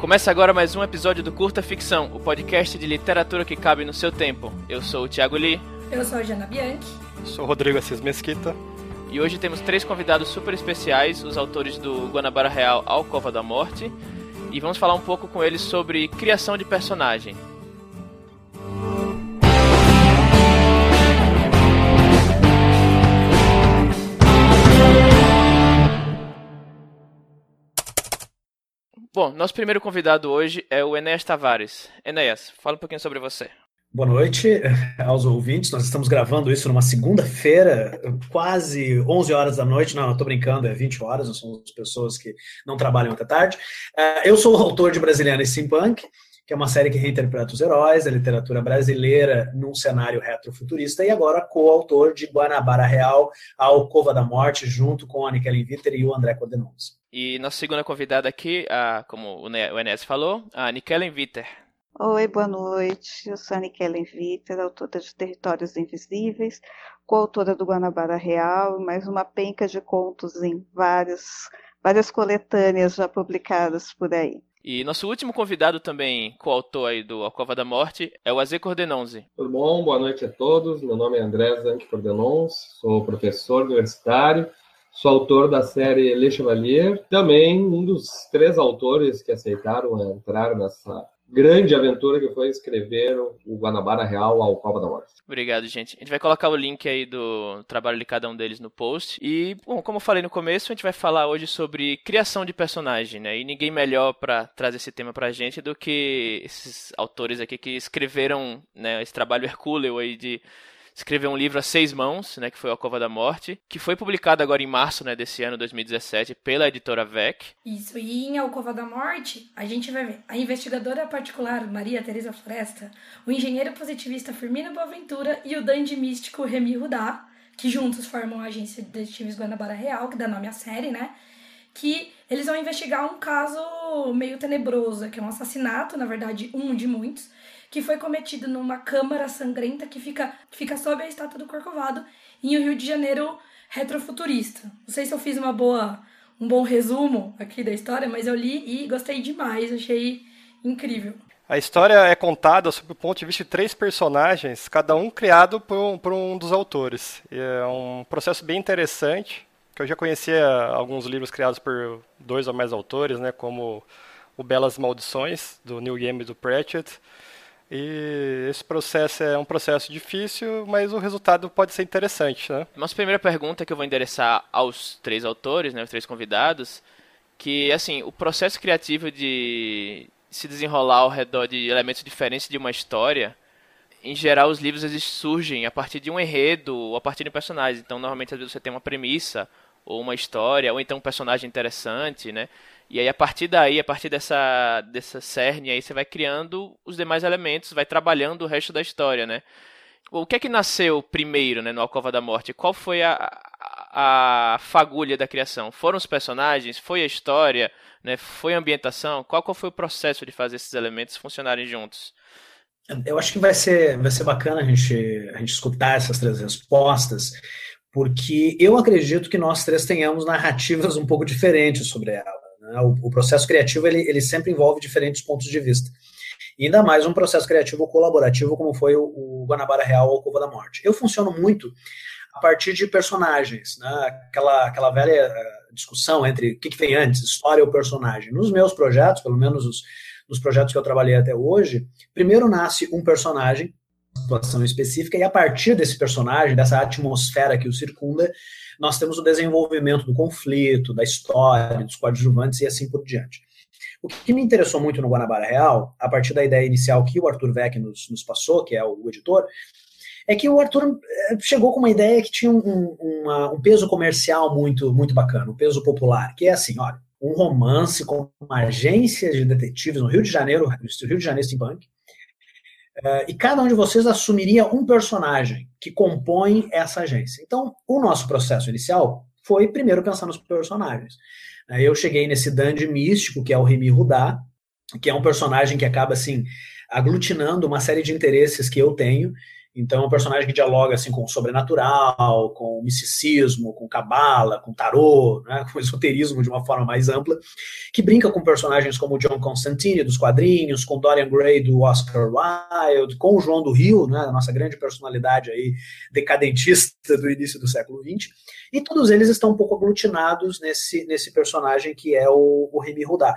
Começa agora mais um episódio do Curta Ficção, o podcast de literatura que cabe no seu tempo. Eu sou o Thiago Lee. Eu sou a Jana Bianchi. Sou o Rodrigo Assis Mesquita. E hoje temos três convidados super especiais, os autores do Guanabara Real Alcova da Morte. E vamos falar um pouco com eles sobre criação de personagem. Bom, nosso primeiro convidado hoje é o Enéas Tavares. Enéas, fala um pouquinho sobre você. Boa noite aos ouvintes. Nós estamos gravando isso numa segunda-feira, quase 11 horas da noite. Não, estou brincando, é 20 horas. Nós somos pessoas que não trabalham até tarde. Eh, eu sou o autor de Brasiliana e Steampunk, que é uma série que reinterpreta os heróis da literatura brasileira num cenário retrofuturista, e agora coautor de Guanabara Real, A Alcova da Morte, junto com a Nikellen Viter e o André Codenons. E nossa segunda convidada aqui, a, como o Enes falou, a Nikellen Viter. Oi, boa noite. Eu sou a Nikellen Viter, autora de Territórios Invisíveis, coautora do Guanabara Real, mais uma penca de contos em várias, várias coletâneas já publicadas por aí. E nosso último convidado também, coautor aí do A Cova da Morte, é o Azê Cordenonze. Tudo bom? Boa noite a todos. Meu nome é André Zanck Cordenons, sou professor universitário Sou autor da série Le Chevalier, também um dos três autores que aceitaram entrar nessa grande aventura que foi escrever o Guanabara Real ao Cova da Morte. Obrigado, gente. A gente vai colocar o link aí do trabalho de cada um deles no post. E, bom, como eu falei no começo, a gente vai falar hoje sobre criação de personagem, né? E ninguém melhor para trazer esse tema pra gente do que esses autores aqui que escreveram né, esse trabalho hercúleo aí de escreveu um livro a seis mãos, né, que foi A Cova da Morte, que foi publicado agora em março né, desse ano, 2017, pela editora VEC. Isso, e em A Cova da Morte, a gente vai ver a investigadora particular Maria Teresa Floresta, o engenheiro positivista Firmino Boaventura e o dandy místico Remy Rudá, que juntos formam a agência de detetives Guanabara Real, que dá nome à série, né? Que eles vão investigar um caso meio tenebroso, que é um assassinato, na verdade, um de muitos, que foi cometido numa câmara sangrenta que fica, fica sob a estátua do Corcovado em um Rio de Janeiro retrofuturista. Não sei se eu fiz uma boa, um bom resumo aqui da história, mas eu li e gostei demais, achei incrível. A história é contada sob o ponto de vista de três personagens, cada um criado por um, por um dos autores. É um processo bem interessante, que eu já conhecia alguns livros criados por dois ou mais autores, né, como o Belas Maldições, do Neil Gaiman e do Pratchett, e esse processo é um processo difícil, mas o resultado pode ser interessante, né? Nossa primeira pergunta que eu vou endereçar aos três autores, né, os três convidados, que assim, o processo criativo de se desenrolar ao redor de elementos diferentes de uma história, em geral os livros eles surgem a partir de um enredo ou a partir de personagens. Então, normalmente às vezes você tem uma premissa ou uma história, ou então um personagem interessante, né? E aí, a partir daí, a partir dessa, dessa cerne, aí você vai criando os demais elementos, vai trabalhando o resto da história, né? O que é que nasceu primeiro, né, no Alcova da Morte? Qual foi a, a, a fagulha da criação? Foram os personagens? Foi a história? Né? Foi a ambientação? Qual, qual foi o processo de fazer esses elementos funcionarem juntos? Eu acho que vai ser, vai ser bacana a gente, a gente escutar essas três respostas, porque eu acredito que nós três tenhamos narrativas um pouco diferentes sobre ela. Né? O, o, processo criativo ele, ele sempre envolve diferentes pontos de vista. E ainda mais um processo criativo colaborativo, como foi o, o Guanabara Real ou Cova da Morte. Eu funciono muito a partir de personagens, né? aquela, aquela velha eh, discussão entre o que, que vem antes, história ou personagem. Nos meus projetos, pelo menos os, nos projetos que eu trabalhei até hoje, primeiro nasce um personagem, situação específica, e a partir desse personagem, dessa atmosfera que o circunda, nós temos o desenvolvimento do conflito, da história, dos coadjuvantes e assim por diante. O que me interessou muito no Guanabara Real, a partir da ideia inicial que o Arthur Vec nos, nos passou, que é o, editor, é que o Arthur eh, chegou com uma ideia que tinha um, uma, um peso comercial muito, muito bacana, um peso popular, que é assim, olha, um romance com uma agência de detetives no Rio de Janeiro, Rio de Janeiro Steampunk, Uh, e cada um de vocês assumiria um personagem que compõe essa agência. Então, o nosso processo inicial foi primeiro pensar nos personagens. Eu cheguei nesse dandy místico, que é o Remy Rudá, que é um personagem que acaba assim aglutinando uma série de interesses que eu tenho Então, é um personagem que dialoga assim com o sobrenatural, com o misticismo, com cabala, com tarô, né, com esoterismo de uma forma mais ampla, que brinca com personagens como John Constantine dos quadrinhos, com Dorian Gray do Oscar Wilde, com o João do Rio, né, a nossa grande personalidade aí decadentista do início do século XX, e todos eles estão um pouco aglutinados nesse, nesse personagem que é o, o Remy Rudá.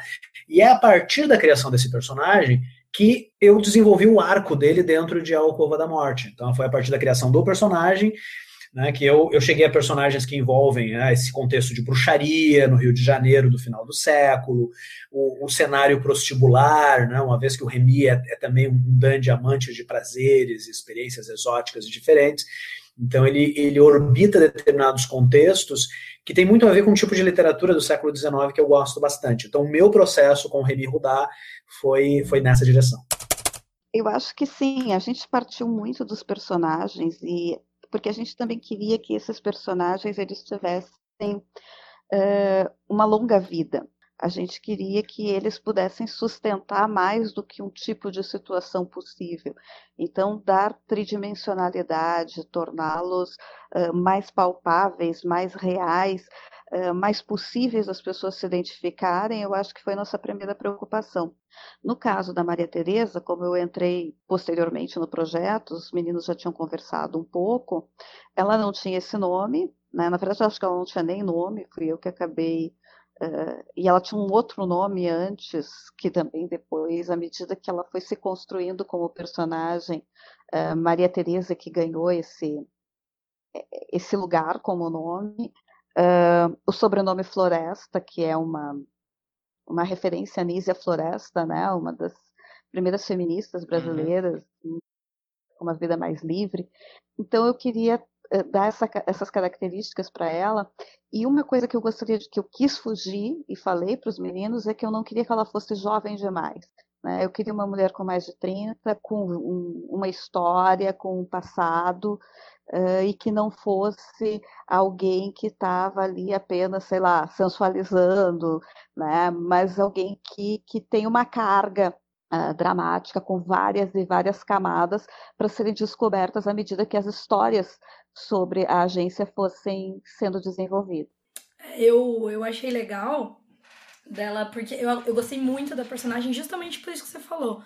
E é a partir da criação desse personagem que eu desenvolvi o arco dele dentro de A Alcova da Morte. Então foi a partir da criação do personagem né, que eu, eu cheguei a personagens que envolvem né, esse contexto de bruxaria no Rio de Janeiro do final do século, o, o cenário prostíbular, né, uma vez que o Remy é, é também um dandy amante de prazeres, experiências exóticas e diferentes. Então ele, ele orbita determinados contextos que tem muito a ver com um tipo de literatura do século XIX que eu gosto bastante. Então o meu processo com o Remy Rudá foi, foi nessa direção. Eu acho que sim, a gente partiu muito dos personagens e porque a gente também queria que esses personagens eles tivessem uh, uma longa vida. A gente queria que eles pudessem sustentar mais do que um tipo de situação possível. Então, dar tridimensionalidade, torná-los uh, mais palpáveis, mais reais, uh, mais possíveis das pessoas se identificarem, eu acho que foi nossa primeira preocupação. No caso da Maria Tereza, como eu entrei posteriormente no projeto, os meninos já tinham conversado um pouco, ela não tinha esse nome, né? na verdade, eu acho que ela não tinha nem nome, fui eu que acabei Uh, e ela tinha um outro nome antes, que também depois, à medida que ela foi se construindo como personagem, uh, Maria Teresa que ganhou esse, esse lugar como nome. Uh, o sobrenome Floresta, que é uma, uma referência a Nízia Floresta, né? uma das primeiras feministas uhum. brasileiras, uhum. uma vida mais livre. Então eu queria eh, dar essa, essas características para ela. E uma coisa que eu gostaria de que eu quis fugir e falei para os meninos é que eu não queria que ela fosse jovem demais. Né? Eu queria uma mulher com mais de 30, com um, uma história, com um passado, uh, e que não fosse alguém que estava ali apenas, sei lá, sensualizando, né? mas alguém que, que tem uma carga Uh, dramática, com várias e várias camadas para serem descobertas à medida que as histórias sobre a agência fossem sendo desenvolvidas. Eu, eu achei legal dela, porque eu, eu gostei muito da personagem justamente por isso que você falou.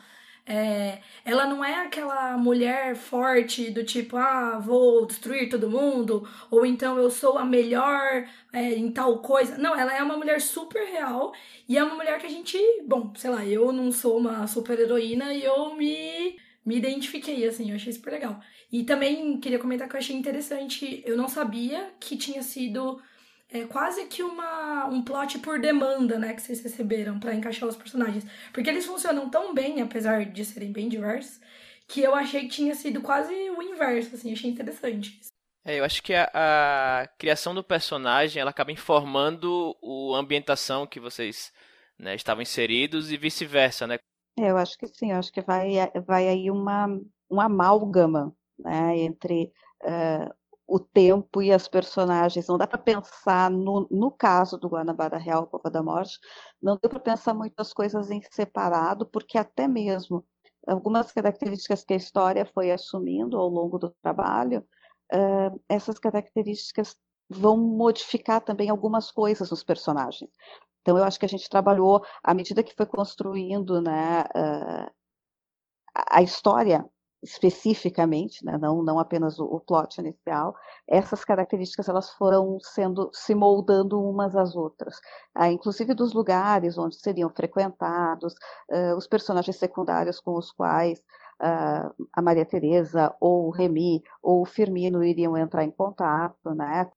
É, ela não é aquela mulher forte do tipo, ah, vou destruir todo mundo, ou então eu sou a melhor é, em tal coisa. Não, ela é uma mulher super real e é uma mulher que a gente, bom, sei lá, eu não sou uma super heroína e eu me, me identifiquei, assim, eu achei super legal. E também queria comentar que eu achei interessante, eu não sabia que tinha sido é, quase que uma, um plot por demanda, né, que vocês receberam para encaixar os personagens. Porque eles funcionam tão bem, apesar de serem bem diversos, que eu achei que tinha sido quase o inverso, assim, achei interessante. É, eu acho que a, a, criação do personagem ela acaba informando a ambientação que vocês né, estavam inseridos e vice-versa, né? É, eu acho que sim, eu acho que vai, vai aí uma, um amálgama né, entre uh, o tempo e as personagens. Não dá para pensar, no, no caso do Guanabara Real, Copa da Morte, não deu para pensar muitas coisas em separado, porque até mesmo algumas características que a história foi assumindo ao longo do trabalho, uh, essas características vão modificar também algumas coisas nos personagens. Então, eu acho que a gente trabalhou, à medida que foi construindo né, uh, a história especificamente, né, não, não apenas o, o, plot inicial, essas características elas foram sendo se moldando umas às outras, ah, inclusive dos lugares onde seriam frequentados, uh, os personagens secundários com os quais uh, a Maria Teresa ou o Remy ou o Firmino iriam entrar em contato, né?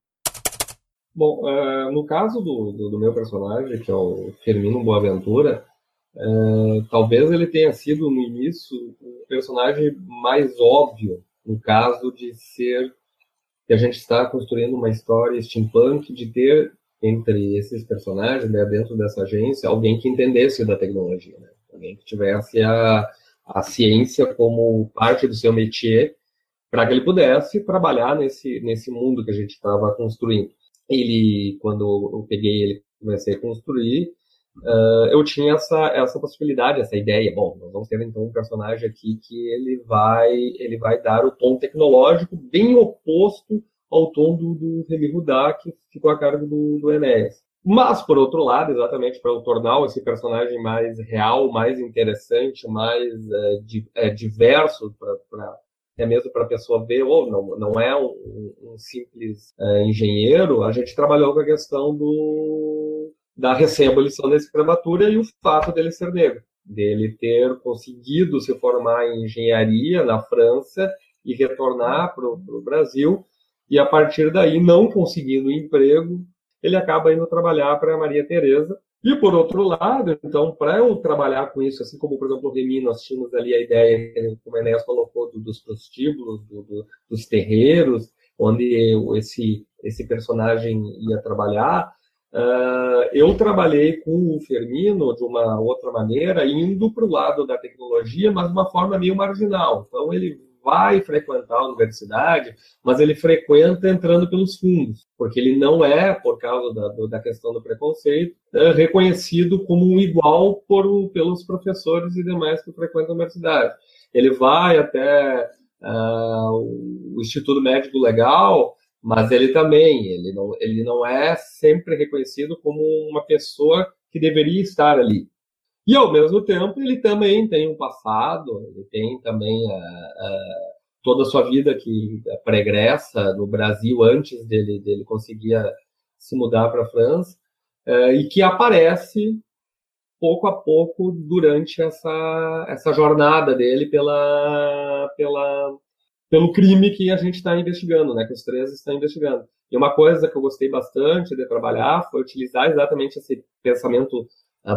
Bom, uh, no caso do, do, do, meu personagem, que é o Firmino Boaventura, Uh, talvez ele tenha sido no início o personagem mais óbvio no caso de ser que a gente está construindo uma história steampunk de ter entre esses personagens né, dentro dessa agência alguém que entendesse da tecnologia, né? alguém que tivesse a, a ciência como parte do seu métier para que ele pudesse trabalhar nesse nesse mundo que a gente estava construindo. Ele, quando eu peguei ele comecei a construir, uh, eu tinha essa, essa possibilidade, essa ideia. Bom, nós vamos ter então um personagem aqui que ele vai, ele vai dar o tom tecnológico bem oposto ao tom do, do Remy Rudá, que ficou a cargo do, do Enéas. Mas, por outro lado, exatamente para tornar esse personagem mais real, mais interessante, mais é, di, é, diverso, para até mesmo para a pessoa ver, ou oh, não, não é um, um simples é, engenheiro, a gente trabalhou com a questão do, da recém-abolição da escravatura e o fato dele ser negro, dele ter conseguido se formar em engenharia na França e retornar para o Brasil, e a partir daí, não conseguindo emprego, ele acaba indo trabalhar para Maria Teresa. E por outro lado, então, para eu trabalhar com isso, assim como, por exemplo, o Remy, nós tínhamos ali a ideia, como a Enéas colocou, do, dos prostíbulos, do, do, dos terreiros, onde esse, esse personagem ia trabalhar, uh, eu trabalhei com o Fermino de uma outra maneira, indo para o lado da tecnologia, mas de uma forma meio marginal. Então, ele vai frequentar a universidade, mas ele frequenta entrando pelos fundos, porque ele não é, por causa da, da questão do preconceito, é reconhecido como um igual por, pelos professores e demais que frequentam a universidade. Ele vai até uh, o Instituto Médico Legal, mas ele também, ele não, ele não é sempre reconhecido como uma pessoa que deveria estar ali. E ao mesmo tempo ele também tem um passado, ele tem também uh, uh, toda a sua vida que pregressa no Brasil antes dele, dele conseguir se mudar para a França e que aparece pouco a pouco durante essa, essa jornada dele pela, pela, pelo crime que a gente está investigando, né, que os três estão investigando. E uma coisa que eu gostei bastante de trabalhar foi utilizar exatamente esse pensamento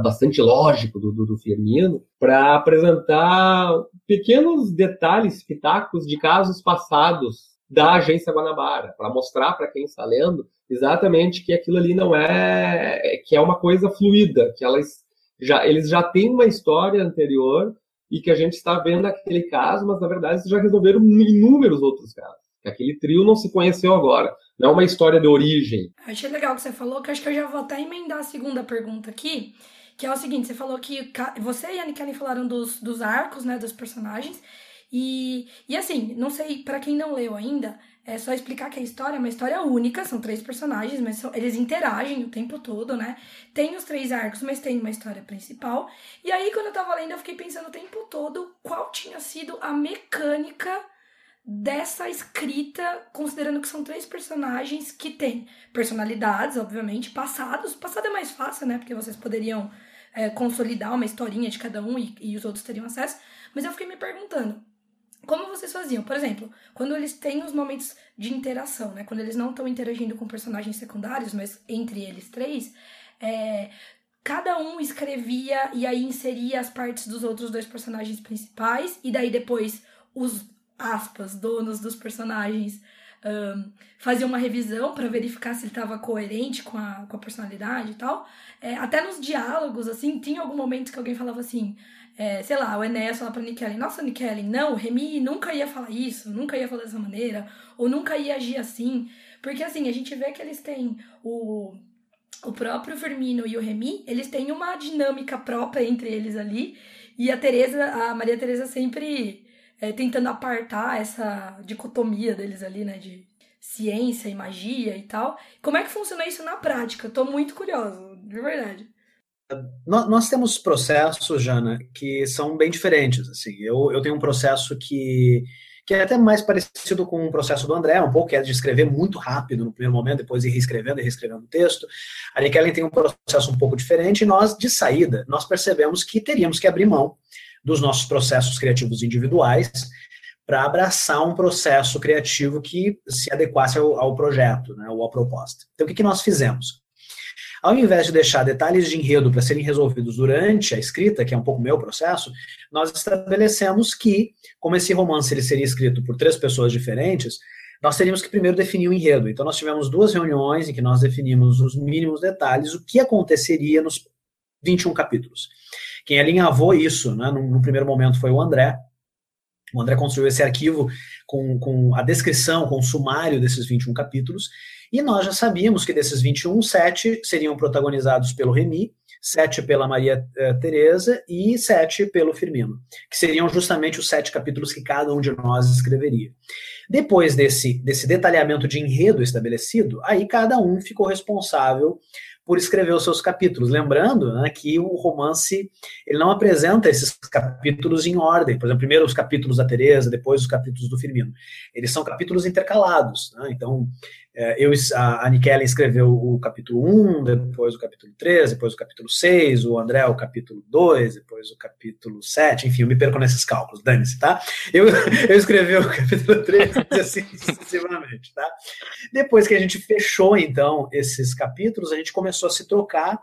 bastante lógico do, do, do Firmino, para apresentar pequenos detalhes, pitacos de casos passados da agência Guanabara, para mostrar para quem está lendo exatamente que aquilo ali não é, que é uma coisa fluida, que elas já, eles já têm uma história anterior e que a gente está vendo aquele caso, mas na verdade já resolveram inúmeros outros casos. Aquele trio não se conheceu agora. Não é uma história de origem. Achei legal o que você falou, que acho que eu já vou até emendar a segunda pergunta aqui, que é o seguinte, você falou que você e a Nikki falaram dos, dos arcos, né, dos personagens, e, e assim, não sei, para quem não leu ainda, é só explicar que a história é uma história única, são três personagens, mas são, eles interagem o tempo todo, né? Tem os três arcos, mas tem uma história principal. E aí, quando eu tava lendo, eu fiquei pensando o tempo todo qual tinha sido a mecânica dessa escrita, considerando que são três personagens que têm personalidades, obviamente, passados. Passado é mais fácil, né? Porque vocês poderiam é, consolidar uma historinha de cada um e, e os outros teriam acesso. Mas eu fiquei me perguntando, como vocês faziam? Por exemplo, quando eles têm os momentos de interação, né? Quando eles não estão interagindo com personagens secundários, mas entre eles três, é, cada um escrevia e aí inseria as partes dos outros dois personagens principais, e daí depois os aspas, donos dos personagens um, faziam uma revisão para verificar se ele estava coerente com a, com a personalidade e tal. É, até nos diálogos, assim, tinha algum momento que alguém falava assim, é, sei lá, o Enéas falava pra Nikellen, nossa, Nikellen, não, o Remy nunca ia falar isso, nunca ia falar dessa maneira, ou nunca ia agir assim. Porque, assim, a gente vê que eles têm o... O próprio Firmino e o Remy, eles têm uma dinâmica própria entre eles ali. E a Teresa, a Maria Teresa sempre é, tentando apartar essa dicotomia deles ali, né, de ciência e magia e tal. Como é que funciona isso na prática? Estou muito curioso, de verdade. Nós temos processos, Jana, que são bem diferentes. Assim, eu, eu tenho um processo que, que é até mais parecido com o processo do André, um pouco, que é de escrever muito rápido no primeiro momento, depois ir reescrevendo e reescrevendo o texto. A Nikellen tem um processo um pouco diferente e nós, de saída, nós percebemos que teríamos que abrir mão dos nossos processos criativos individuais para abraçar um processo criativo que se adequasse ao, ao projeto, né, ou à proposta. Então, o que, que nós fizemos? Ao invés de deixar detalhes de enredo para serem resolvidos durante a escrita, que é um pouco meu processo, nós estabelecemos que, como esse romance ele seria escrito por três pessoas diferentes, nós teríamos que primeiro definir o enredo. Então, nós tivemos duas reuniões em que nós definimos os mínimos detalhes, o que aconteceria nos 21 capítulos. Quem alinhavou isso, né, no, no primeiro momento, foi o André. O André construiu esse arquivo com, com a descrição, com o sumário desses 21 capítulos, e nós já sabíamos que desses 21, 7 seriam protagonizados pelo Remy, sete pela Maria uh, Teresa e sete pelo Firmino, que seriam justamente os sete capítulos que cada um de nós escreveria. Depois desse, desse detalhamento de enredo estabelecido, aí cada um ficou responsável por escrever os seus capítulos. Lembrando né, que o romance ele não apresenta esses capítulos em ordem. Por exemplo, primeiro os capítulos da Teresa, depois os capítulos do Firmino. Eles são capítulos intercalados. Né? Então, é, eu, a, a Nikellen escreveu o capítulo 1, depois o capítulo 3, depois o capítulo 6, o André o capítulo 2, depois o capítulo 7, enfim, eu me perco nesses cálculos, dane-se, tá? Eu, eu escrevi o capítulo 3 e assim sucessivamente, tá? Depois que a gente fechou, então, esses capítulos, a gente começou a se trocar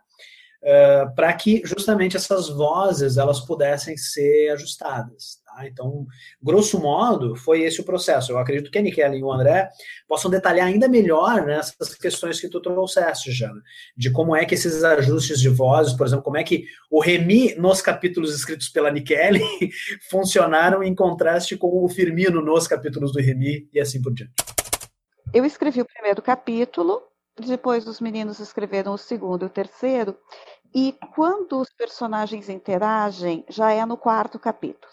uh, para que justamente essas vozes elas pudessem ser ajustadas. Tá? Então, grosso modo, foi esse o processo. Eu acredito que a Nikela e o André possam detalhar ainda melhor né, essas questões que tu trouxeste, Jana, de como é que esses ajustes de vozes, por exemplo, como é que o Remi nos capítulos escritos pela Nikele funcionaram em contraste com o Firmino nos capítulos do Remi e assim por diante. Eu escrevi o primeiro capítulo, depois os meninos escreveram o segundo e o terceiro, e quando os personagens interagem, já é no quarto capítulo.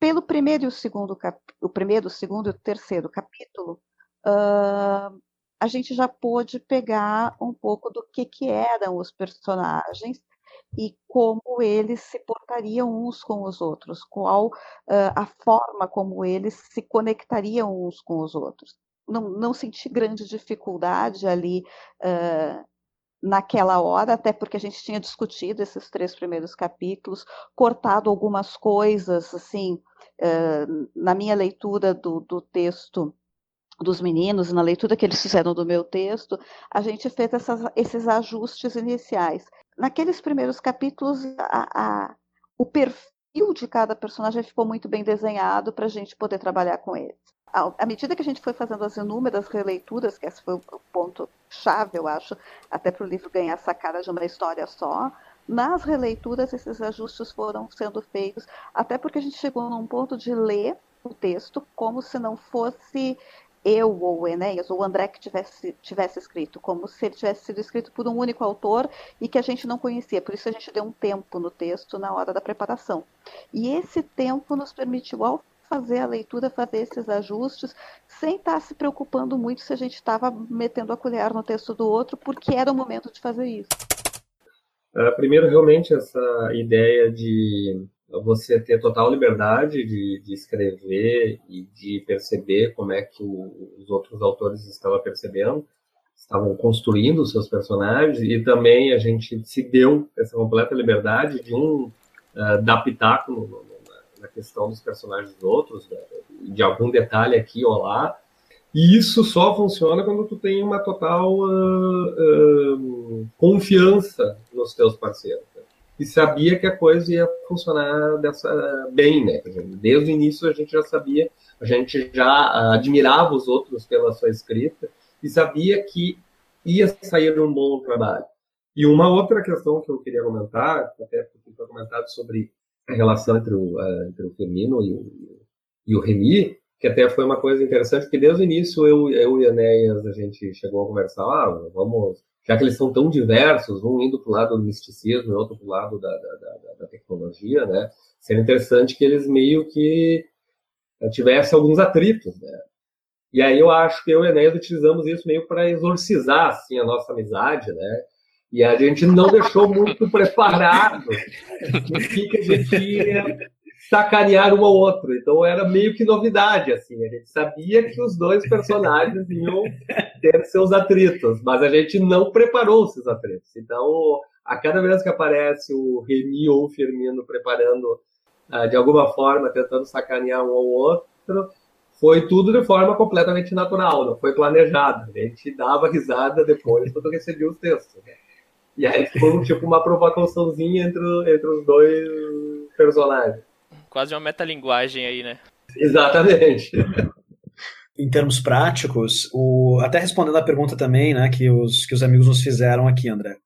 Pelo primeiro e o segundo, o primeiro, o segundo e o terceiro capítulo, uh, a gente já pôde pegar um pouco do que, que eram os personagens e como eles se portariam uns com os outros, qual uh, a forma como eles se conectariam uns com os outros. Não, não senti grande dificuldade ali uh, naquela hora, até porque a gente tinha discutido esses três primeiros capítulos, cortado algumas coisas, assim, uh, na minha leitura do, do texto dos meninos, na leitura que eles fizeram do meu texto, a gente fez essas, esses ajustes iniciais. Naqueles primeiros capítulos, a, a, o perfil de cada personagem ficou muito bem desenhado para a gente poder trabalhar com eles à medida que a gente foi fazendo as inúmeras releituras, que esse foi o ponto chave, eu acho, até para o livro ganhar essa cara de uma história só, nas releituras esses ajustes foram sendo feitos, até porque a gente chegou num ponto de ler o texto como se não fosse eu ou o Enéas ou o André que tivesse, tivesse escrito, como se ele tivesse sido escrito por um único autor e que a gente não conhecia. Por isso a gente deu um tempo no texto na hora da preparação. E esse tempo nos permitiu, ao fazer a leitura, fazer esses ajustes, sem estar se preocupando muito se a gente estava metendo a colher no texto do outro, porque era o momento de fazer isso. Uh, primeiro, realmente, essa ideia de você ter total liberdade de, de escrever e de perceber como é que o, os outros autores estavam percebendo, estavam construindo seus personagens, e também a gente se deu essa completa liberdade de um uh, dar pitaco no, na questão dos personagens dos outros, né, de algum detalhe aqui ou lá. E isso só funciona quando tu tem uma total uh, uh, confiança nos teus parceiros. Né? E sabia que a coisa ia funcionar dessa bem, né? Desde o início a gente já sabia, a gente já admirava os outros pela sua escrita e sabia que ia sair um bom trabalho. E uma outra questão que eu queria comentar, até porque foi comentado sobre a relação entre o, uh, entre o Firmino e e o Remy, que até foi uma coisa interessante, porque desde o início eu, eu e a Enéas, a gente chegou a conversar, ah, vamos, já que eles são tão diversos, um indo para o lado do misticismo e outro para o lado da, da, da, da, tecnologia, né, seria interessante que eles meio que eh, tivessem alguns atritos, né. E aí eu acho que eu e a Enéas utilizamos isso meio para exorcizar, assim, a nossa amizade, né, e a gente não deixou muito preparado o que, a gente ia sacanear um ao outro. Então era meio que novidade, assim. A gente sabia que os dois personagens iam ter seus atritos, mas a gente não preparou esses atritos. Então, a cada vez que aparece o Remy ou o Firmino preparando, uh, de alguma forma, tentando sacanear um ao outro, foi tudo de forma completamente natural, não foi planejado. A gente dava risada depois quando recebia os textos. E aí foi tipo uma provocaçãozinha entre, entre os dois personagens. Quase uma metalinguagem aí, né? Exatamente. em termos práticos, o, até respondendo a pergunta também, né, que os, que os amigos nos fizeram aqui, André.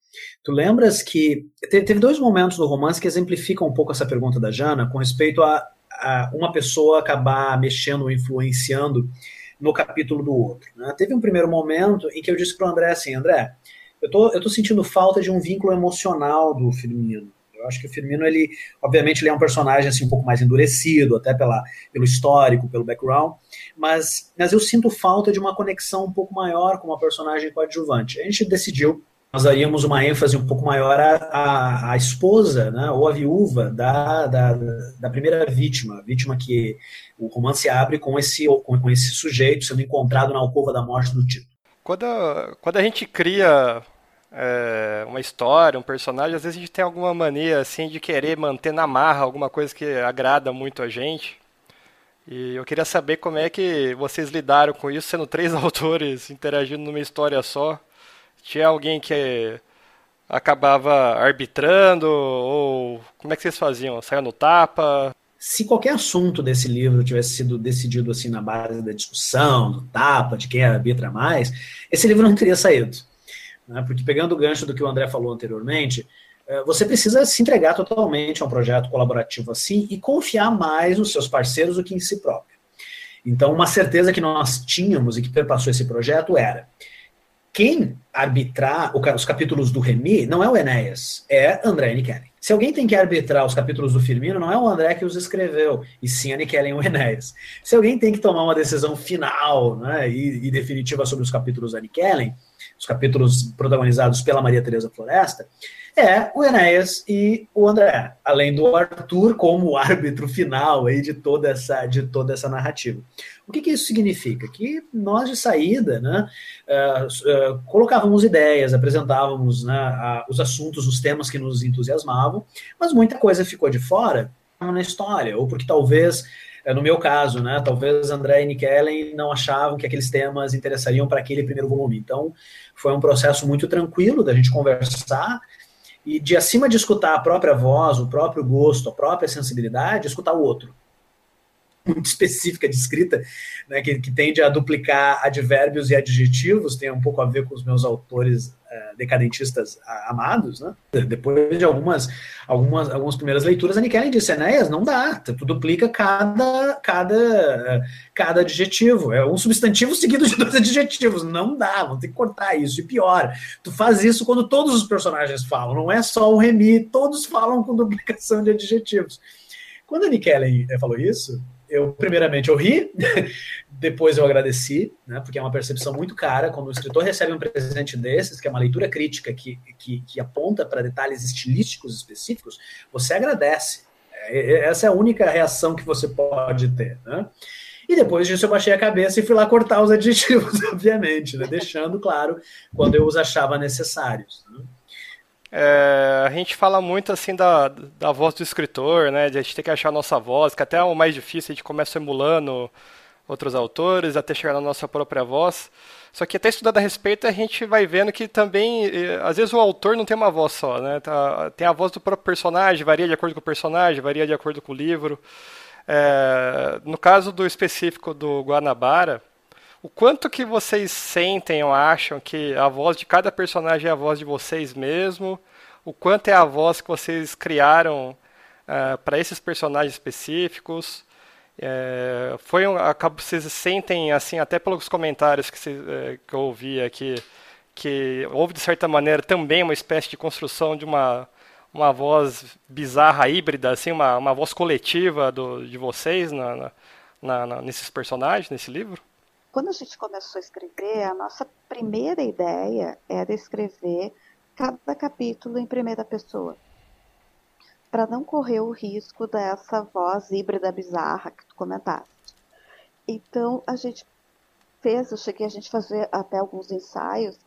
Tu lembras que teve, teve dois momentos no romance que exemplificam um pouco essa pergunta da Jana com respeito a, a uma pessoa acabar mexendo ou influenciando no capítulo do outro. Né? Teve um primeiro momento em que eu disse para o André assim, André, eu tô, eu tô sentindo falta de um vínculo emocional do Firmino. Eu acho que o Firmino, ele, obviamente, ele é um personagem assim, um pouco mais endurecido, até pela, pelo histórico, pelo background, mas, mas eu sinto falta de uma conexão um pouco maior com uma personagem coadjuvante. A gente decidiu nós daríamos uma ênfase um pouco maior à, à, à esposa, né, ou à viúva da, da, da, primeira vítima, vítima que o romance abre com esse, com esse sujeito sendo encontrado na alcova da morte do Tito. Quando, quando a gente cria é, uma história, um personagem, às vezes a gente tem alguma mania assim de querer manter na marra alguma coisa que agrada muito a gente. E eu queria saber como é que vocês lidaram com isso, sendo três autores interagindo numa história só. Tinha alguém que acabava arbitrando? Ou como é que vocês faziam? Saia no tapa? Se qualquer assunto desse livro tivesse sido decidido assim na base da discussão, do tapa, de quem arbitra mais, esse livro não teria saído. Né? Porque pegando o gancho do que o André falou anteriormente, eh, você precisa se entregar totalmente a um projeto colaborativo assim e confiar mais nos seus parceiros do que em si próprio. Então, uma certeza que nós tínhamos e que perpassou esse projeto era quem arbitrar os capítulos do Remy não é o Enéas, é André Nikellen. Se alguém tem que arbitrar os capítulos do Firmino, não é o André que os escreveu, e sim a Nikellen e o Enéas. Se alguém tem que tomar uma decisão final né, e, e definitiva sobre os capítulos da Nikellen, os capítulos protagonizados pela Maria Tereza Floresta, é o Enéas e o André, além do Arthur como árbitro final aí de toda essa, de toda essa narrativa. O que, que isso significa? Que nós de saída né, uh, uh, colocávamos ideias, apresentávamos né, os assuntos, os temas que nos entusiasmavam, mas muita coisa ficou de fora na história, ou porque talvez eh, no meu caso, né, talvez André e Nikellen não achavam que aqueles temas interessariam para aquele primeiro volume. Então, foi um processo muito tranquilo da gente conversar e de acima de escutar a própria voz, o próprio gosto, a própria sensibilidade, escutar o outro. Muito específica de escrita, né, que, que tende a duplicar advérbios e adjetivos, tem um pouco a ver com os meus autores uh, decadentistas uh, amados, né? Depois de algumas, algumas, algumas primeiras leituras, a Nikellen disse, Enéas, não dá, tu duplica cada, cada, uh, cada adjetivo, é um substantivo seguido de dois adjetivos, não dá, vamos ter que cortar isso, e pior, tu faz isso quando todos os personagens falam, não é só o Remy, todos falam com duplicação de adjetivos. Quando a Nikellen eh, falou isso, eu primeiramente eu ri, depois eu agradeci, né, porque é uma percepção muito cara quando o escritor recebe um presente desses, que é uma leitura crítica que, que, que aponta para detalhes estilísticos específicos, você agradece. É, é, essa é a única reação que você pode ter, né? E depois disso eu baixei a cabeça e fui lá cortar os adjetivos, obviamente, né, deixando claro quando eu os achava necessários. Né? É, a gente fala muito assim da, da voz do escritor, né? De a gente ter que achar a nossa voz, que até é o mais difícil, a gente começa emulando outros autores até chegar na nossa própria voz. Só que até estudando a respeito, a gente vai vendo que também, às vezes o autor não tem uma voz só, né? Tá, tem a voz do próprio personagem, varia de acordo com o personagem, varia de acordo com o livro. É, no caso do específico do Guanabara, o quanto que vocês sentem ou acham que a voz de cada personagem é a voz de vocês mesmo? O quanto é a voz que vocês criaram uh, eh, para esses personagens específicos? É, foi um, vocês sentem assim até pelos comentários que, cês, é, que eu ouvi aqui que houve de certa maneira também uma espécie de construção de uma uma voz bizarra híbrida assim uma, uma voz coletiva do, de vocês na, na, na, nesses personagens nesse livro quando a gente começou a escrever, a nossa primeira ideia era escrever cada capítulo em primeira pessoa, para não correr o risco dessa voz híbrida bizarra que tu comentaste. Então a gente fez, eu cheguei a gente fazer até alguns ensaios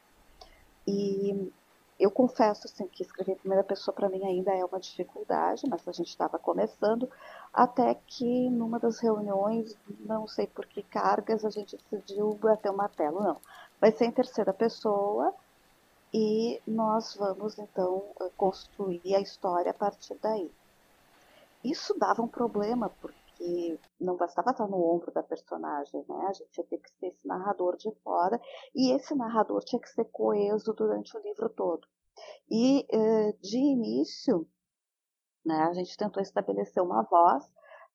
e eu confesso assim, que escrever em primeira pessoa para mim ainda é uma dificuldade, mas a gente estava começando, até que numa das reuniões, não sei por que cargas, a gente decidiu bater o martelo. Não, vai ser em terceira pessoa e nós vamos então construir a história a partir daí. Isso dava um problema, porque não bastava estar no ombro da personagem, né? A gente ia ter que ser esse narrador de fora, e esse narrador tinha que ser coeso durante o livro todo. E eh, de início, né, a gente tentou estabelecer uma voz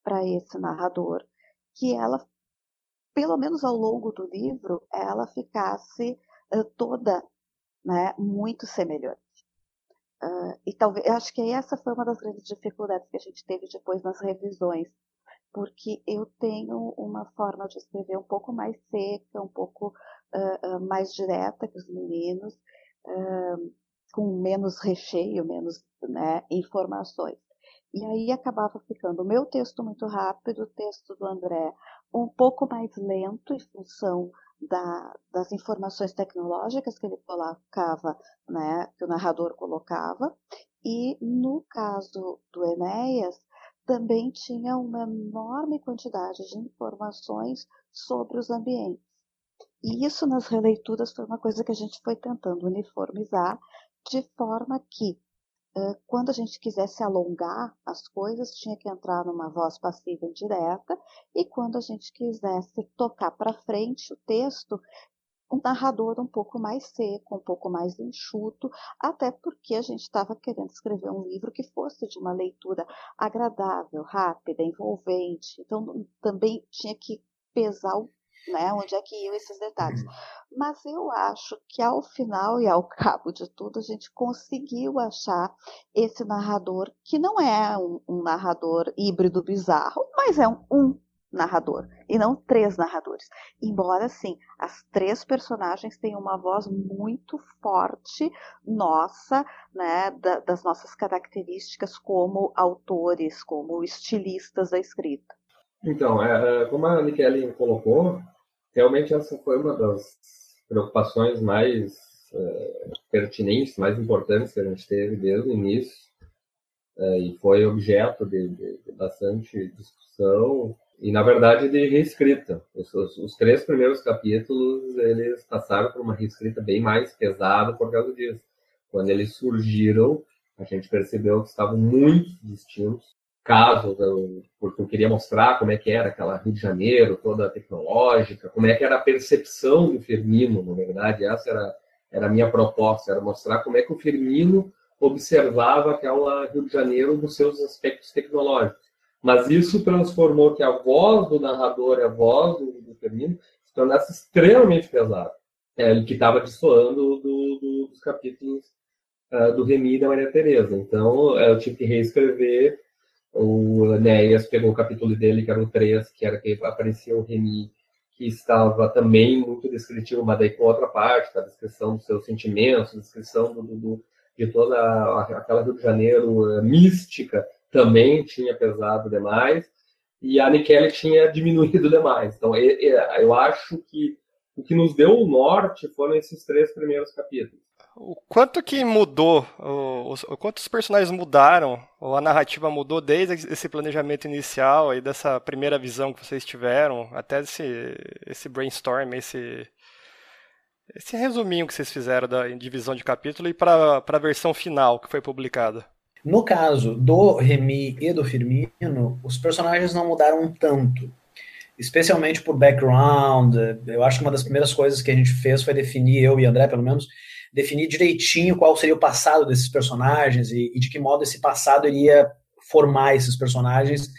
para esse narrador que ela, pelo menos ao longo do livro, ela ficasse uh, toda né, muito semelhante. Uh, e talvez, acho que essa foi uma das grandes dificuldades que a gente teve depois nas revisões, porque eu tenho uma forma de escrever um pouco mais seca, um pouco uh, uh, mais direta que os meninos, com menos recheio, menos né, informações. E aí acabava ficando o meu texto muito rápido, o texto do André um pouco mais lento em função da, das informações tecnológicas que ele colocava, né, que o narrador colocava. E no caso do Enéas, também tinha uma enorme quantidade de informações sobre os ambientes. E isso nas releituras foi uma coisa que a gente foi tentando uniformizar de forma que quando a gente quisesse alongar as coisas, tinha que entrar numa voz passiva indireta, e quando a gente quisesse tocar para frente o texto, um narrador um pouco mais seco, um pouco mais enxuto, até porque a gente estava querendo escrever um livro que fosse de uma leitura agradável, rápida, envolvente. Então também tinha que pesar o né? Onde é que iam esses detalhes. Uhum. Mas eu acho que ao final e ao cabo de tudo, a gente conseguiu achar esse narrador, que não é um, um narrador híbrido bizarro, mas é um, um narrador e não três narradores. Embora sim, as três personagens tenham uma voz muito forte nossa, né, da, das nossas características como autores, como estilistas da escrita. Então, é, é como a Michele colocou, realmente essa foi uma das preocupações mais é, pertinentes, mais importantes que a gente teve desde o início, é, e foi objeto de, de, de, bastante discussão e, na verdade, de reescrita. Os, os, três primeiros capítulos, eles passaram por uma reescrita bem mais pesada por causa disso. Quando eles surgiram, a gente percebeu que estavam muito distintos casos, porque eu queria mostrar como é que era aquela Rio de Janeiro, toda tecnológica, como é que era a percepção do Firmino, na verdade, essa era, era a minha proposta, era mostrar como é que o Firmino observava aquela Rio de Janeiro nos seus aspectos tecnológicos. Mas isso transformou que a voz do narrador e a voz do, do Firmino se tornasse extremamente pesada, é, que estava dissoando do, do, dos capítulos uh, do Remy e da Maria Tereza. Então, eu tive que reescrever o Enéas pegou o capítulo dele, que era o 3, que era que aparecia o Remy, que estava também muito descritivo, mas daí com outra parte, a descrição dos seus sentimentos, descrição do, do, de toda aquela Rio de Janeiro eh, mística, também tinha pesado demais, e a Nikele tinha diminuído demais. Então, eu acho que o que nos deu o norte foram esses três primeiros capítulos. O quanto que mudou, o, o, quanto os personagens mudaram, ou a narrativa mudou desde esse planejamento inicial e dessa primeira visão que vocês tiveram, até esse, esse brainstorm, esse, esse resuminho que vocês fizeram da divisão de capítulo e para a versão final que foi publicada. No caso do Remy e do Firmino, os personagens não mudaram tanto, especialmente por background. Eu acho que uma das primeiras coisas que a gente fez foi definir, eu e André, pelo menos, definir direitinho qual seria o passado desses personagens e, e de que modo esse passado iria formar esses personagens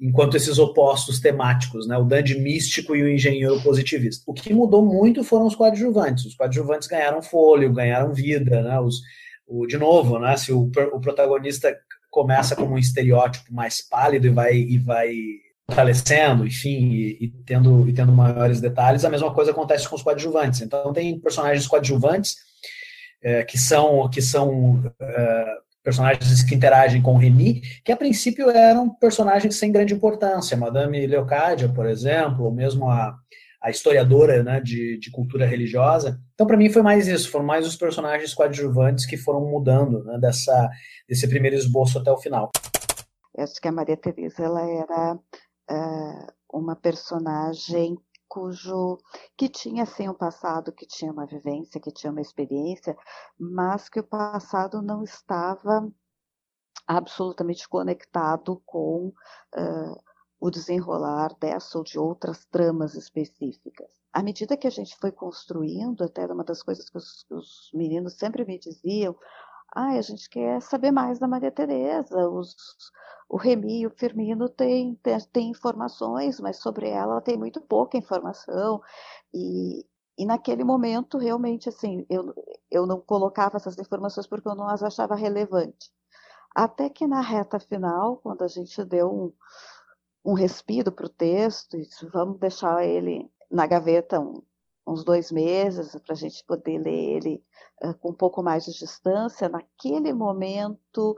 enquanto esses opostos temáticos, né, o dandy místico e o engenheiro positivista. O que mudou muito foram os coadjuvantes. Os coadjuvantes ganharam fôlego, ganharam vida, né, os, o, de novo, né, se o, o protagonista começa como um estereótipo mais pálido e vai e vai fortalecendo, enfim, e, e, tendo, e tendo maiores detalhes, a mesma coisa acontece com os coadjuvantes. Então tem personagens coadjuvantes é, que são, que são é, personagens que interagem com Remy, que a princípio eram personagens sem grande importância. Madame Leocádia, por exemplo, ou mesmo a, a historiadora né, de, de cultura religiosa. Então, para mim, foi mais isso, foram mais os personagens coadjuvantes que foram mudando né, dessa, desse primeiro esboço até o final. Eu acho que a Maria Teresa ela era uh, uma personagem cujo que tinha sim um passado, que tinha uma vivência, que tinha uma experiência, mas que o passado não estava absolutamente conectado com uh, o desenrolar dessa ou de outras tramas específicas. À medida que a gente foi construindo, até uma das coisas que os, os meninos sempre me diziam, ah, a gente quer saber mais da Maria Tereza, os, o Remy e o Firmino têm informações, mas sobre ela tem muito pouca informação. E e naquele momento, realmente, assim, eu, eu não colocava essas informações porque eu não as achava relevante. Até que na reta final, quando a gente deu um, um respiro para o texto, vamos deixar ele na gaveta um, uns dois meses para a gente poder ler ele uh, com um pouco mais de distância, naquele momento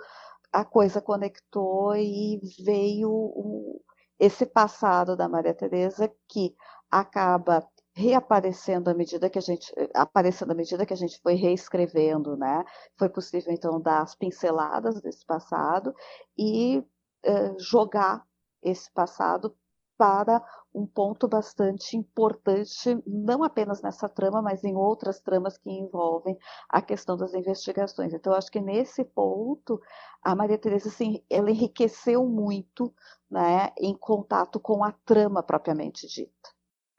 a coisa conectou e veio um, esse passado da Maria Teresa que acaba reaparecendo à medida que a gente aparecendo à medida que a gente foi reescrevendo, né? Foi possível então dar as pinceladas desse passado e uh, jogar esse passado para um ponto bastante importante, não apenas nessa trama, mas em outras tramas que envolvem a questão das investigações. Então, acho que nesse ponto, a Maria Teresa, assim, ela enriqueceu muito né, em contato com a trama propriamente dita.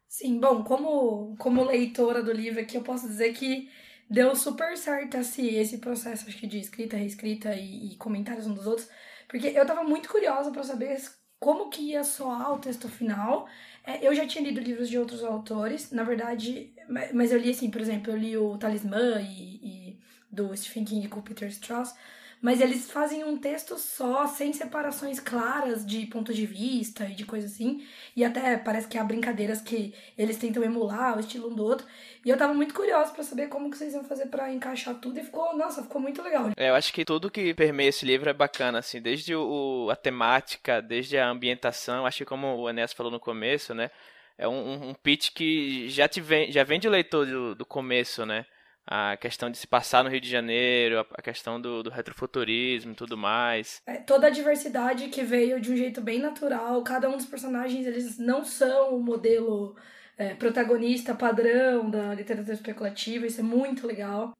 Sim, bom, como, como leitora do livro aqui, eu posso dizer que deu super certo esse, esse processo, acho que de escrita, reescrita e, e comentários uns dos outros, porque eu tava muito curiosa para saber como que ia soar o texto final. É, eu já tinha lido livros de outros autores, na verdade, mas eu li assim, por exemplo, eu li o Talismã e, e do Stephen King com Peter Strauss, mas eles fazem um texto só, sem separações claras de pontos de vista e de coisa assim. E até parece que há brincadeiras que eles tentam emular o estilo um do outro. E eu tava muito curiosa para saber como que vocês iam fazer para encaixar tudo e ficou, nossa, ficou muito legal. É, eu acho que tudo que permeia esse livro é bacana, assim, desde o, a temática, desde a ambientação, acho que como o Enes falou no começo, né? É um, um pitch que já, te vem, já vem de leitor do, do começo, né? A questão de se passar no Rio de Janeiro, a questão do, do retrofuturismo e tudo mais. É, toda a diversidade que veio de um jeito bem natural, cada um dos personagens eles não são o modelo é, protagonista padrão da literatura especulativa, isso é muito legal.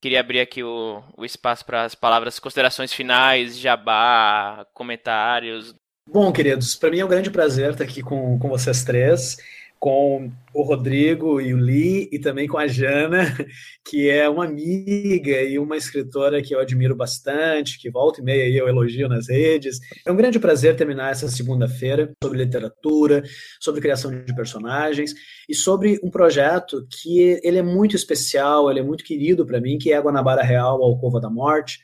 Queria abrir aqui o, o espaço para as palavras, considerações finais, jabá, comentários. Bom, queridos, para mim é um grande prazer estar aqui com, com vocês três com o Rodrigo e o Lee, e também com a Jana, que é uma amiga e uma escritora que eu admiro bastante, que volta e meia eu elogio nas redes. É um grande prazer terminar essa segunda-feira sobre literatura, sobre criação de personagens e sobre um projeto que ele é muito especial, ele é muito querido para mim, que é a Guanabara Real, Alcova da Morte,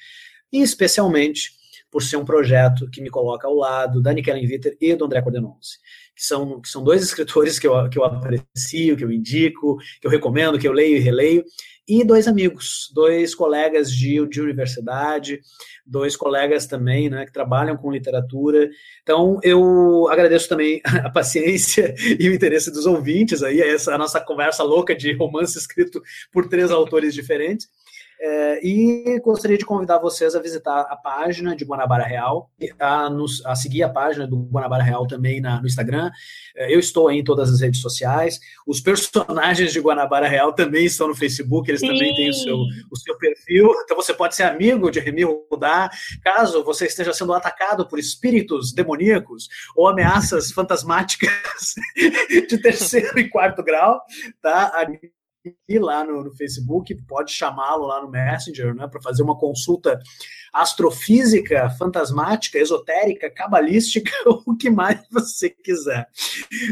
e especialmente por ser um projeto que me coloca ao lado da Nikellen Witter e do André Cordenonce que são, que são dois escritores que eu, que eu aprecio, que eu indico, que eu recomendo, que eu leio e releio, e dois amigos, dois colegas de, de universidade, dois colegas também, né, que trabalham com literatura. Então, eu agradeço também a paciência e o interesse dos ouvintes aí, essa a nossa conversa louca de romance escrito por três autores diferentes. É, e gostaria de convidar vocês a visitar a página de Guanabara Real, a, nos, a seguir a página do Guanabara Real também na, no Instagram. É, eu estou aí em todas as redes sociais. Os personagens de Guanabara Real também estão no Facebook, eles Sim. também têm o seu, o seu perfil. Então você pode ser amigo de Remy Rudá, caso você esteja sendo atacado por espíritos demoníacos ou ameaças fantasmáticas de terceiro e quarto grau, tá? Lá no, no Facebook, pode chamá-lo lá no Messenger, né, para fazer uma consulta astrofísica, fantasmática, esotérica, cabalística, o que mais você quiser.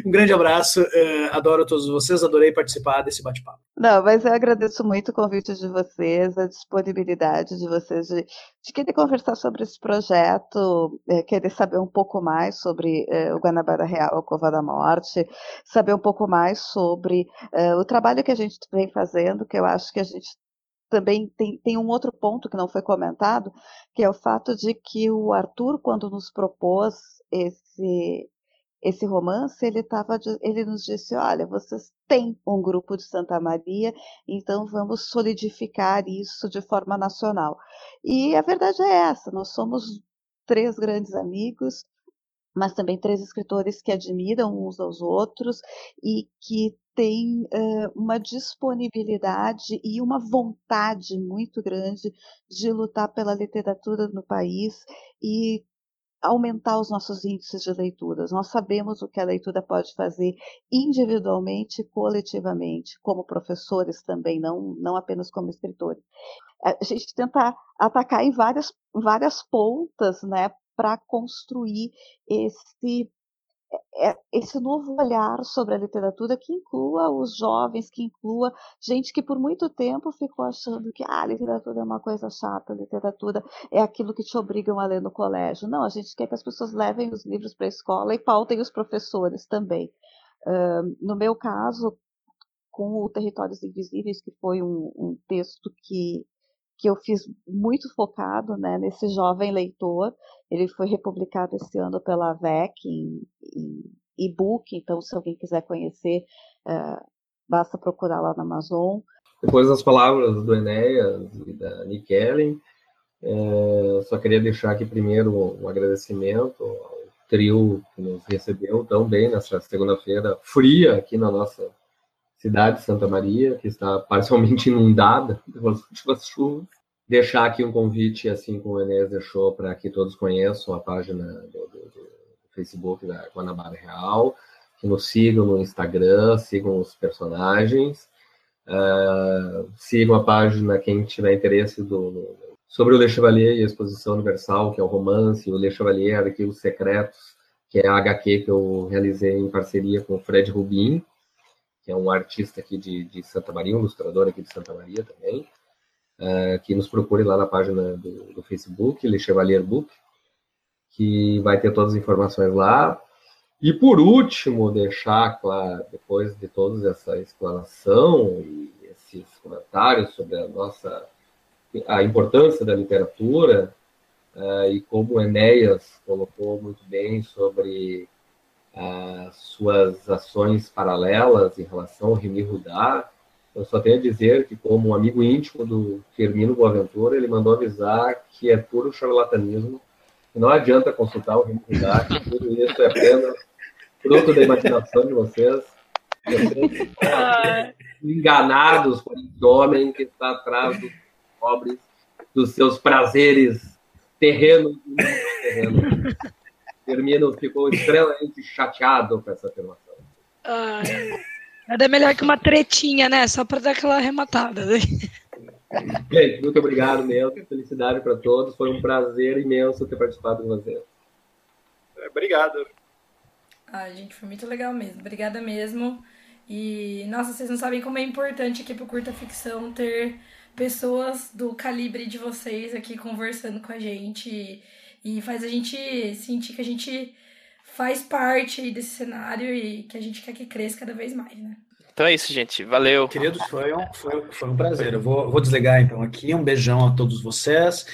Um grande abraço, uh, adoro todos vocês, adorei participar desse bate-papo. Não, mas eu agradeço muito o convite de vocês, a disponibilidade de vocês de, de querer conversar sobre esse projeto, é, querer saber um pouco mais sobre é, o Guanabara Real, a Cova da Morte, saber um pouco mais sobre é, o trabalho que a gente vem fazendo, que eu acho que a gente também tem, tem um outro ponto que não foi comentado, que é o fato de que o Arthur, quando nos propôs esse, esse romance, ele, tava, ele nos disse: olha, vocês têm um grupo de Santa Maria, então vamos solidificar isso de forma nacional. E a verdade é essa: nós somos três grandes amigos, mas também três escritores que admiram uns aos outros e que têm uh, uma disponibilidade e uma vontade muito grande de lutar pela literatura no país e aumentar os nossos índices de leituras. Nós sabemos o que a leitura pode fazer individualmente, coletivamente, como professores também, não, não apenas como escritores. A gente tenta atacar em várias, várias pontas, né, para construir esse esse novo olhar sobre a literatura que inclua os jovens, que inclua gente que por muito tempo ficou achando que ah, a literatura é uma coisa chata, a literatura é aquilo que te obrigam a ler no colégio. Não, a gente quer que as pessoas levem os livros para a escola e pautem os professores também. Uh, no meu caso, com o Territórios Invisíveis, que foi um, um texto que que eu fiz muito focado né, nesse jovem leitor. Ele foi republicado esse ano pela VEC em, em e-book, então se alguém quiser conhecer, uh, basta procurar lá na Amazon. Depois das palavras do Enéas e da Nick Ellen, é, só queria deixar aqui primeiro um agradecimento ao trio que nos recebeu tão bem nessa segunda-feira fria aqui na nossa cidade de Santa Maria, que está parcialmente inundada pelas últimas chuvas. Deixar aqui um convite, assim como o Enéas deixou, para que todos conheçam a página do, do, do Facebook da Guanabara Real, que nos sigam no Instagram, sigam os personagens, uh, sigam a página, quem tiver interesse do, sobre o Le Chevalier e a Exposição Universal, que é o romance, o Le Chevalier, Arquivos Secretos, que é a HQ que eu realizei em parceria com o Fred Rubin, que é um artista aqui de, de Santa Maria, um ilustrador aqui de Santa Maria também, uh, que nos procure lá na página do, do, Facebook, Le Chevalier Book, que vai ter todas as informações lá. E por último, deixar claro, depois de toda essa explanação e esses comentários sobre a nossa a importância da literatura uh, e como Enéas colocou muito bem sobre as suas ações paralelas em relação ao Remy Rudá. Eu só tenho a dizer que, como um amigo íntimo do Firmino Boaventura, ele mandou avisar que é puro charlatanismo, que não adianta consultar o Remy Rudá, que tudo isso é apenas fruto da imaginação de vocês. Enganados por esse homem que está atrás dos pobres, dos seus prazeres terrenos terrenos. Firmino ficou extremamente chateado com essa afirmação. Ah, nada melhor que uma tretinha, né? Só para dar aquela arrematada. Né? Gente, muito obrigado mesmo. Felicidade para todos. Foi um prazer imenso ter participado com vocês. É, obrigado. Ah, gente, foi muito legal mesmo. Obrigada mesmo. E, nossa, vocês não sabem como é importante aqui pro Curta Ficção ter pessoas do calibre de vocês aqui conversando com a gente e faz a gente sentir que a gente faz parte desse cenário e que a gente quer que cresça cada vez mais, né? Então é isso, gente. Valeu. Queridos, foi um, foi, foi um prazer. Eu vou, vou desligar então aqui. Um beijão a todos vocês.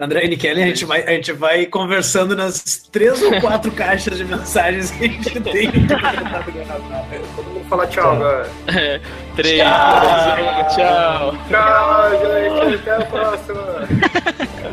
André e Kelly, a gente, vai, a gente vai conversando nas três ou quatro caixas de mensagens que a gente tem. Todo mundo fala tchau, tchau. agora. Três, tchau. tchau. Tchau, gente. Até a próxima.